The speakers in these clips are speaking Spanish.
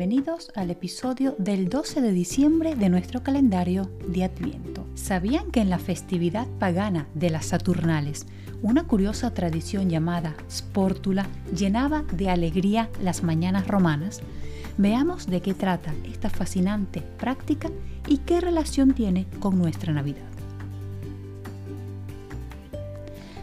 bienvenidos al episodio del 12 de diciembre de nuestro calendario de Adviento. ¿Sabían que en la festividad pagana de las Saturnales, una curiosa tradición llamada Sportula llenaba de alegría las mañanas romanas? Veamos de qué trata esta fascinante práctica y qué relación tiene con nuestra Navidad.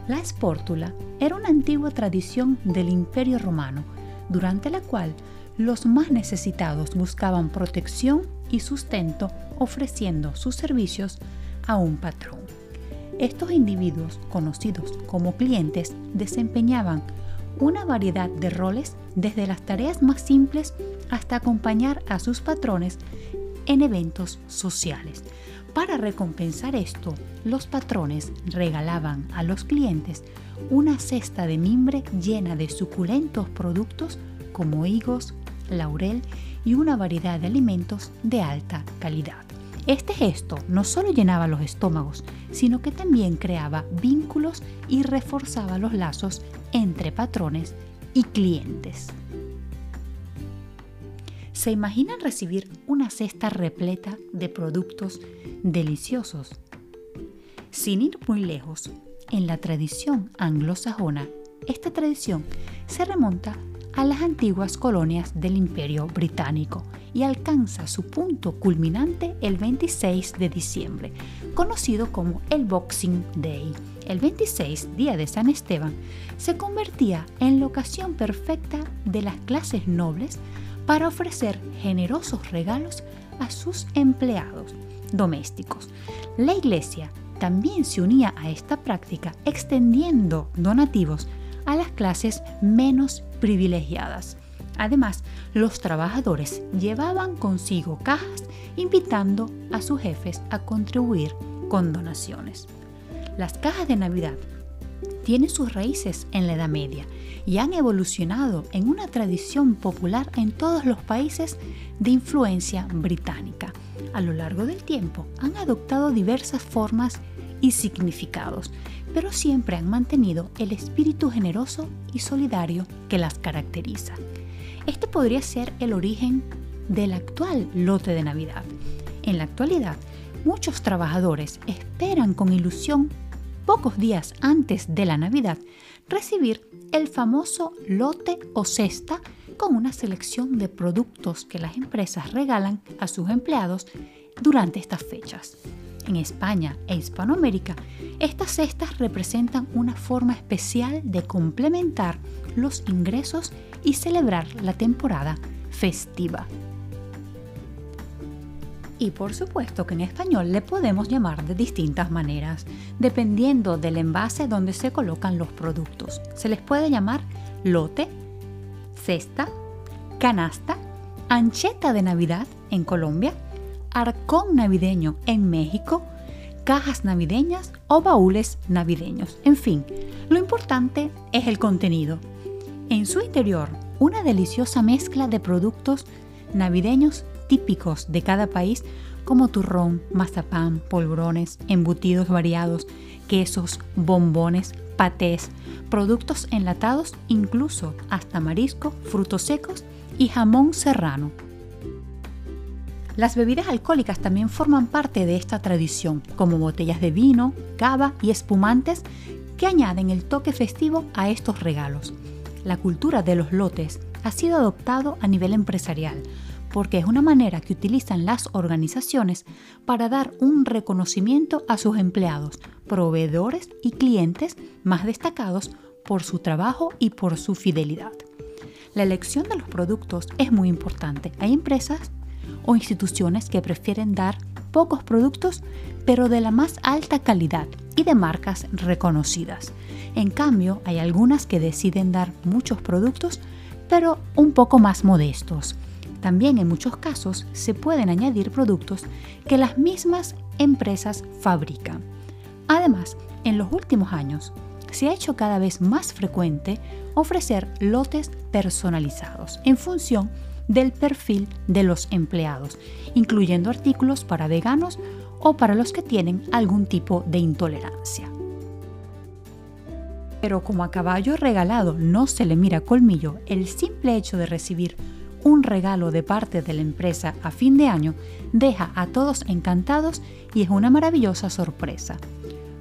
La Sportula era una antigua tradición del Imperio Romano, durante la cual los más necesitados buscaban protección y sustento ofreciendo sus servicios a un patrón. Estos individuos, conocidos como clientes, desempeñaban una variedad de roles desde las tareas más simples hasta acompañar a sus patrones en eventos sociales. Para recompensar esto, los patrones regalaban a los clientes una cesta de mimbre llena de suculentos productos como higos, laurel y una variedad de alimentos de alta calidad. Este gesto no solo llenaba los estómagos, sino que también creaba vínculos y reforzaba los lazos entre patrones y clientes. ¿Se imaginan recibir una cesta repleta de productos deliciosos? Sin ir muy lejos, en la tradición anglosajona, esta tradición se remonta a las antiguas colonias del Imperio Británico y alcanza su punto culminante el 26 de diciembre, conocido como el Boxing Day. El 26, día de San Esteban, se convertía en la ocasión perfecta de las clases nobles para ofrecer generosos regalos a sus empleados domésticos. La iglesia también se unía a esta práctica extendiendo donativos a las clases menos privilegiadas. Además, los trabajadores llevaban consigo cajas invitando a sus jefes a contribuir con donaciones. Las cajas de Navidad tienen sus raíces en la Edad Media y han evolucionado en una tradición popular en todos los países de influencia británica. A lo largo del tiempo han adoptado diversas formas y significados, pero siempre han mantenido el espíritu generoso y solidario que las caracteriza. Este podría ser el origen del actual lote de Navidad. En la actualidad, muchos trabajadores esperan con ilusión, pocos días antes de la Navidad, recibir el famoso lote o cesta con una selección de productos que las empresas regalan a sus empleados durante estas fechas en España e Hispanoamérica, estas cestas representan una forma especial de complementar los ingresos y celebrar la temporada festiva. Y por supuesto que en español le podemos llamar de distintas maneras, dependiendo del envase donde se colocan los productos. Se les puede llamar lote, cesta, canasta, ancheta de Navidad en Colombia, arcón navideño en México, cajas navideñas o baúles navideños. En fin, lo importante es el contenido. En su interior, una deliciosa mezcla de productos navideños típicos de cada país como turrón, mazapán, polvorones, embutidos variados, quesos, bombones, patés, productos enlatados, incluso hasta marisco, frutos secos y jamón serrano. Las bebidas alcohólicas también forman parte de esta tradición, como botellas de vino, cava y espumantes que añaden el toque festivo a estos regalos. La cultura de los lotes ha sido adoptado a nivel empresarial porque es una manera que utilizan las organizaciones para dar un reconocimiento a sus empleados, proveedores y clientes más destacados por su trabajo y por su fidelidad. La elección de los productos es muy importante. Hay empresas o instituciones que prefieren dar pocos productos pero de la más alta calidad y de marcas reconocidas. En cambio, hay algunas que deciden dar muchos productos pero un poco más modestos. También en muchos casos se pueden añadir productos que las mismas empresas fabrican. Además, en los últimos años se ha hecho cada vez más frecuente ofrecer lotes personalizados en función del perfil de los empleados, incluyendo artículos para veganos o para los que tienen algún tipo de intolerancia. Pero como a caballo regalado no se le mira colmillo, el simple hecho de recibir un regalo de parte de la empresa a fin de año deja a todos encantados y es una maravillosa sorpresa.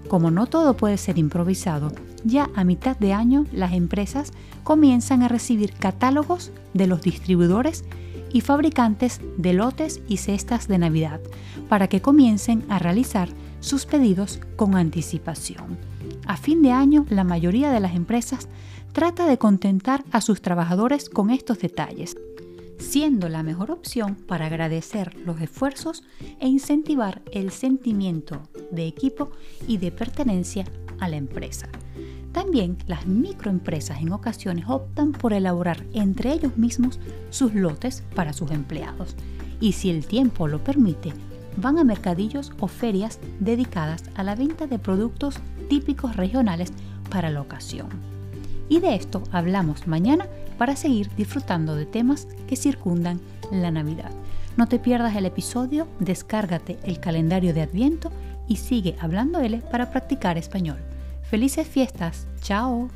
Como no todo puede ser improvisado, ya a mitad de año las empresas comienzan a recibir catálogos de los distribuidores y fabricantes de lotes y cestas de Navidad para que comiencen a realizar sus pedidos con anticipación. A fin de año, la mayoría de las empresas trata de contentar a sus trabajadores con estos detalles, siendo la mejor opción para agradecer los esfuerzos e incentivar el sentimiento de equipo y de pertenencia a la empresa. También las microempresas en ocasiones optan por elaborar entre ellos mismos sus lotes para sus empleados y si el tiempo lo permite, van a mercadillos o ferias dedicadas a la venta de productos típicos regionales para la ocasión. Y de esto hablamos mañana para seguir disfrutando de temas que circundan la Navidad. No te pierdas el episodio, descárgate el calendario de Adviento y sigue hablando L para practicar español. Felices fiestas. Chao.